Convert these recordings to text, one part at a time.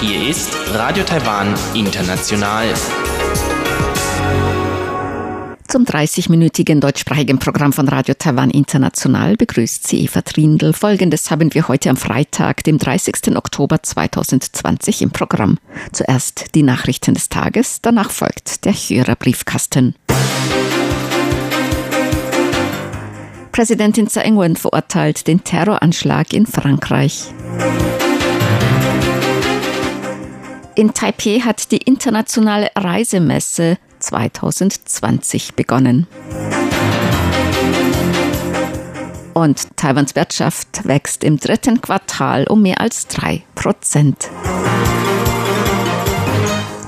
Hier ist Radio Taiwan International. Zum 30-minütigen deutschsprachigen Programm von Radio Taiwan International begrüßt sie Eva Trindl. Folgendes haben wir heute am Freitag, dem 30. Oktober 2020 im Programm. Zuerst die Nachrichten des Tages, danach folgt der Hörerbriefkasten. Präsidentin Tsai Ing-wen verurteilt den Terroranschlag in Frankreich. In Taipei hat die internationale Reisemesse 2020 begonnen. Und Taiwans Wirtschaft wächst im dritten Quartal um mehr als drei Prozent.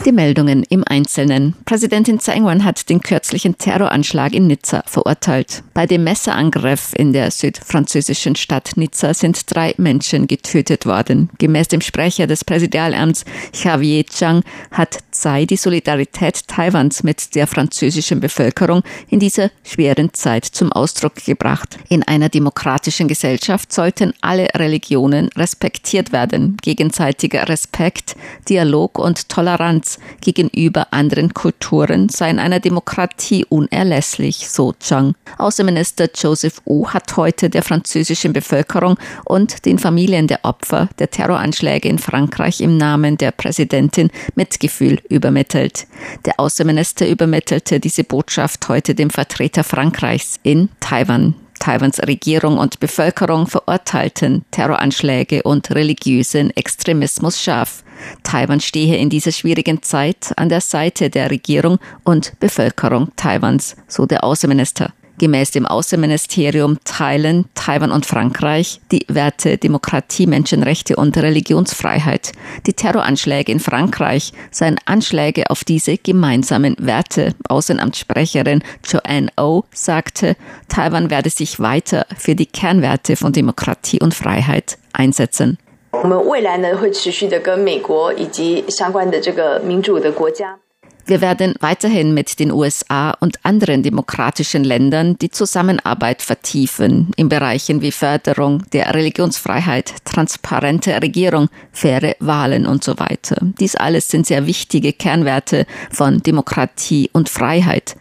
Die Meldungen im Einzelnen. Präsidentin Tsai Ing-wen hat den kürzlichen Terroranschlag in Nizza verurteilt. Bei dem Messerangriff in der südfranzösischen Stadt Nizza sind drei Menschen getötet worden. Gemäß dem Sprecher des Präsidialamts Javier Zhang hat Tsai die Solidarität Taiwans mit der französischen Bevölkerung in dieser schweren Zeit zum Ausdruck gebracht. In einer demokratischen Gesellschaft sollten alle Religionen respektiert werden. Gegenseitiger Respekt, Dialog und Toleranz gegenüber anderen Kulturen sei in einer Demokratie unerlässlich, so Zhang. Außenminister Joseph Wu hat heute der französischen Bevölkerung und den Familien der Opfer der Terroranschläge in Frankreich im Namen der Präsidentin Mitgefühl übermittelt. Der Außenminister übermittelte diese Botschaft heute dem Vertreter Frankreichs in Taiwan. Taiwans Regierung und Bevölkerung verurteilten Terroranschläge und religiösen Extremismus scharf. Taiwan stehe in dieser schwierigen Zeit an der Seite der Regierung und Bevölkerung Taiwans, so der Außenminister. Gemäß dem Außenministerium teilen Taiwan und Frankreich die Werte Demokratie, Menschenrechte und Religionsfreiheit. Die Terroranschläge in Frankreich seien Anschläge auf diese gemeinsamen Werte. Außenamtssprecherin Joanne O oh sagte, Taiwan werde sich weiter für die Kernwerte von Demokratie und Freiheit einsetzen. 我们未来呢会持续的跟美国以及相关的这个民主的国家。wir werden weiterhin mit den USA und anderen demokratischen Ländern die Zusammenarbeit vertiefen in Bereichen wie Förderung der Religionsfreiheit, transparente Regierung, faire Wahlen und so weiter. Dies alles sind sehr wichtige Kernwerte von Demokratie und Freiheit.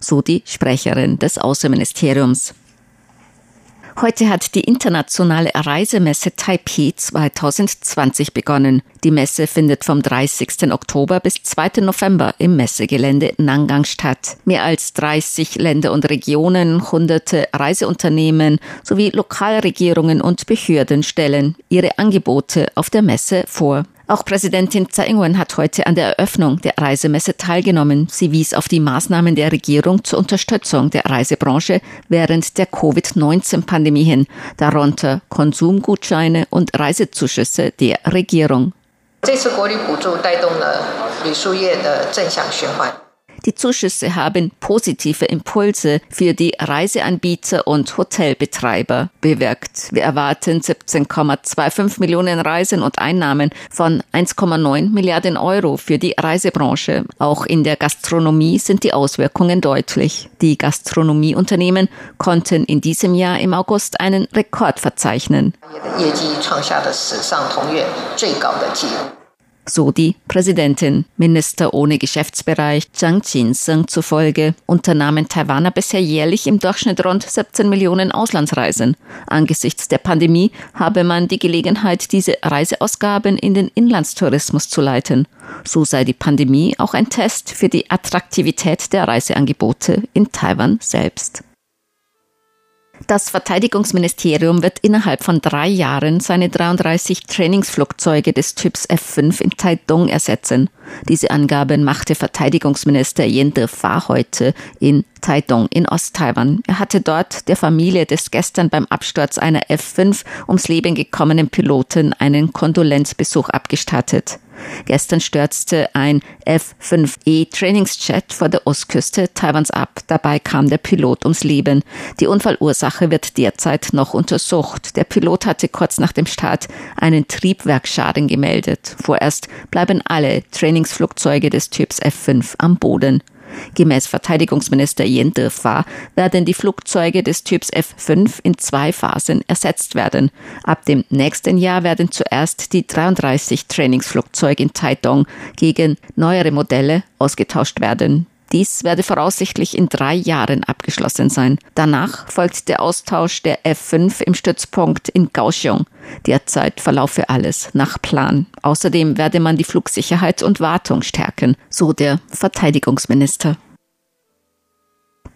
So die Sprecherin des Außenministeriums. Heute hat die internationale Reisemesse Taipei 2020 begonnen. Die Messe findet vom 30. Oktober bis 2. November im Messegelände Nangang statt. Mehr als 30 Länder und Regionen, hunderte Reiseunternehmen sowie Lokalregierungen und Behörden stellen ihre Angebote auf der Messe vor. Auch Präsidentin Tsai Ing-wen hat heute an der Eröffnung der Reisemesse teilgenommen. Sie wies auf die Maßnahmen der Regierung zur Unterstützung der Reisebranche während der Covid-19-Pandemie hin, darunter Konsumgutscheine und Reisezuschüsse der Regierung. Die Zuschüsse haben positive Impulse für die Reiseanbieter und Hotelbetreiber bewirkt. Wir erwarten 17,25 Millionen Reisen und Einnahmen von 1,9 Milliarden Euro für die Reisebranche. Auch in der Gastronomie sind die Auswirkungen deutlich. Die Gastronomieunternehmen konnten in diesem Jahr im August einen Rekord verzeichnen so die Präsidentin. Minister ohne Geschäftsbereich Zhang Jinseng zufolge unternahmen Taiwaner bisher jährlich im Durchschnitt rund 17 Millionen Auslandsreisen. Angesichts der Pandemie habe man die Gelegenheit, diese Reiseausgaben in den Inlandstourismus zu leiten. So sei die Pandemie auch ein Test für die Attraktivität der Reiseangebote in Taiwan selbst. Das Verteidigungsministerium wird innerhalb von drei Jahren seine 33 Trainingsflugzeuge des Typs F-5 in Taidong ersetzen. Diese Angaben machte Verteidigungsminister Yen De-fa heute in Taidong in Osttaiwan. Er hatte dort der Familie des gestern beim Absturz einer F-5 ums Leben gekommenen Piloten einen Kondolenzbesuch abgestattet. Gestern stürzte ein F-5E Trainingsjet vor der Ostküste Taiwans ab. Dabei kam der Pilot ums Leben. Die Unfallursache wird derzeit noch untersucht. Der Pilot hatte kurz nach dem Start einen Triebwerksschaden gemeldet. Vorerst bleiben alle Trainingsflugzeuge des Typs F-5 am Boden. Gemäß Verteidigungsminister Yen Defa werden die Flugzeuge des Typs F5 in zwei Phasen ersetzt werden. Ab dem nächsten Jahr werden zuerst die 33 Trainingsflugzeuge in Taidong gegen neuere Modelle ausgetauscht werden. Dies werde voraussichtlich in drei Jahren abgeschlossen sein. Danach folgt der Austausch der F5 im Stützpunkt in Kaohsiung. Derzeit verlaufe alles nach Plan. Außerdem werde man die Flugsicherheit und Wartung stärken, so der Verteidigungsminister.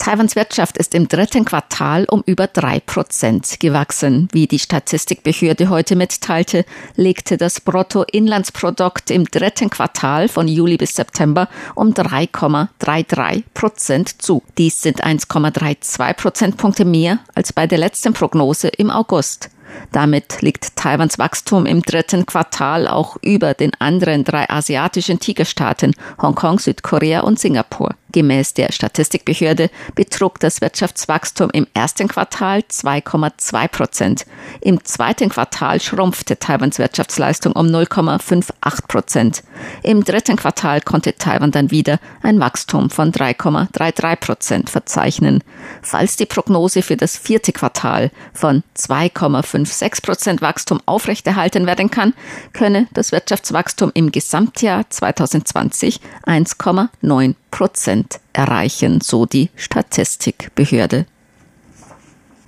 Taiwans Wirtschaft ist im dritten Quartal um über drei Prozent gewachsen. Wie die Statistikbehörde heute mitteilte, legte das Bruttoinlandsprodukt im dritten Quartal von Juli bis September um 3,33 Prozent zu. Dies sind 1,32 Prozentpunkte mehr als bei der letzten Prognose im August. Damit liegt Taiwans Wachstum im dritten Quartal auch über den anderen drei asiatischen Tigerstaaten Hongkong, Südkorea und Singapur. Gemäß der Statistikbehörde betrug das Wirtschaftswachstum im ersten Quartal 2,2 Prozent. Im zweiten Quartal schrumpfte Taiwans Wirtschaftsleistung um 0,58 Prozent. Im dritten Quartal konnte Taiwan dann wieder ein Wachstum von 3,33 Prozent verzeichnen. Falls die Prognose für das vierte Quartal von 2,56 Prozent Wachstum aufrechterhalten werden kann, könne das Wirtschaftswachstum im Gesamtjahr 2020 1,9 Prozent erreichen, so die Statistikbehörde.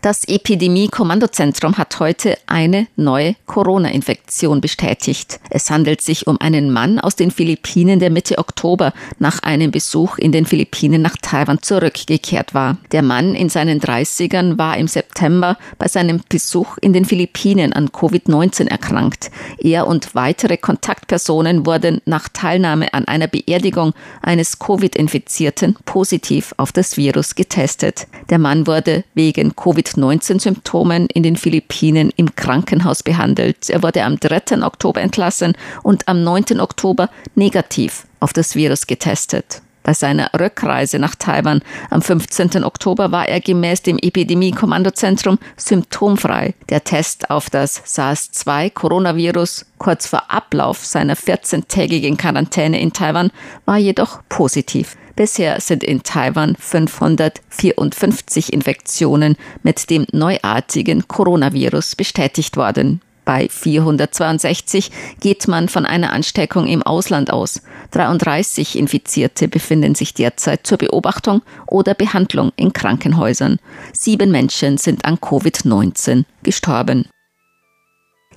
Das Epidemie-Kommandozentrum hat heute eine neue Corona-Infektion bestätigt. Es handelt sich um einen Mann aus den Philippinen, der Mitte Oktober nach einem Besuch in den Philippinen nach Taiwan zurückgekehrt war. Der Mann in seinen 30ern war im September bei seinem Besuch in den Philippinen an Covid-19 erkrankt. Er und weitere Kontaktpersonen wurden nach Teilnahme an einer Beerdigung eines Covid-Infizierten positiv auf das Virus getestet. Der Mann wurde wegen Covid 19-Symptomen in den Philippinen im Krankenhaus behandelt. Er wurde am 3. Oktober entlassen und am 9. Oktober negativ auf das Virus getestet. Bei seiner Rückreise nach Taiwan am 15. Oktober war er gemäß dem Epidemie-Kommandozentrum symptomfrei. Der Test auf das SARS-2-Coronavirus kurz vor Ablauf seiner 14-tägigen Quarantäne in Taiwan war jedoch positiv. Bisher sind in Taiwan 554 Infektionen mit dem neuartigen Coronavirus bestätigt worden. Bei 462 geht man von einer Ansteckung im Ausland aus. 33 Infizierte befinden sich derzeit zur Beobachtung oder Behandlung in Krankenhäusern. Sieben Menschen sind an Covid-19 gestorben.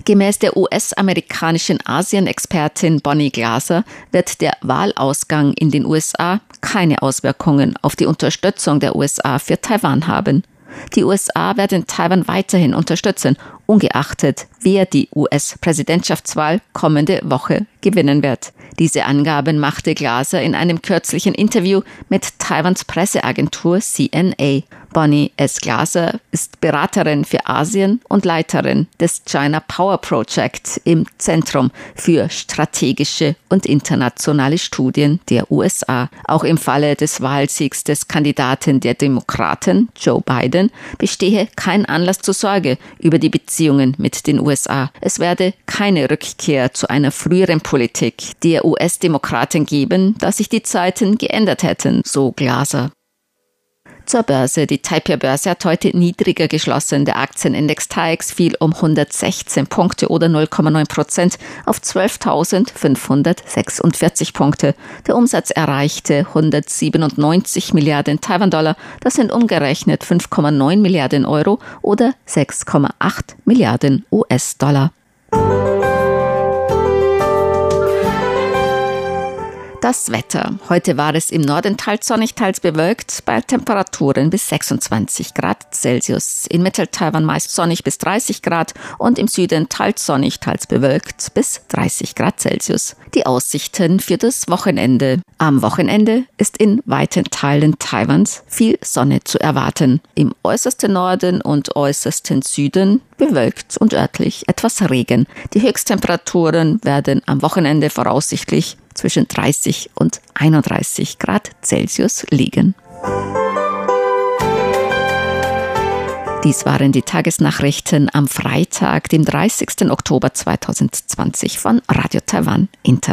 Gemäß der US-amerikanischen Asien-Expertin Bonnie Glaser wird der Wahlausgang in den USA keine Auswirkungen auf die Unterstützung der USA für Taiwan haben. Die USA werden Taiwan weiterhin unterstützen, ungeachtet, wer die US-Präsidentschaftswahl kommende Woche gewinnen wird. Diese Angaben machte Glaser in einem kürzlichen Interview mit Taiwans Presseagentur CNA. Bonnie S. Glaser ist Beraterin für Asien und Leiterin des China Power Project im Zentrum für strategische und internationale Studien der USA. Auch im Falle des Wahlsiegs des Kandidaten der Demokraten, Joe Biden, bestehe kein Anlass zur Sorge über die Beziehungen mit den USA. Es werde keine Rückkehr zu einer früheren Politik der US-Demokraten geben, da sich die Zeiten geändert hätten, so Glaser. Zur Börse. Die Taipei-Börse hat heute niedriger geschlossen. Der Aktienindex TAIX fiel um 116 Punkte oder 0,9 Prozent auf 12.546 Punkte. Der Umsatz erreichte 197 Milliarden Taiwan-Dollar. Das sind umgerechnet 5,9 Milliarden Euro oder 6,8 Milliarden US-Dollar. Das Wetter. Heute war es im Norden teils sonnig, teils bewölkt, bei Temperaturen bis 26 Grad Celsius. In Mittel-Taiwan meist sonnig bis 30 Grad und im Süden teils sonnig, teils bewölkt bis 30 Grad Celsius. Die Aussichten für das Wochenende. Am Wochenende ist in weiten Teilen Taiwans viel Sonne zu erwarten. Im äußersten Norden und äußersten Süden bewölkt und örtlich etwas Regen. Die Höchsttemperaturen werden am Wochenende voraussichtlich zwischen 30 und 31 Grad Celsius liegen. Dies waren die Tagesnachrichten am Freitag, dem 30. Oktober 2020 von Radio Taiwan International.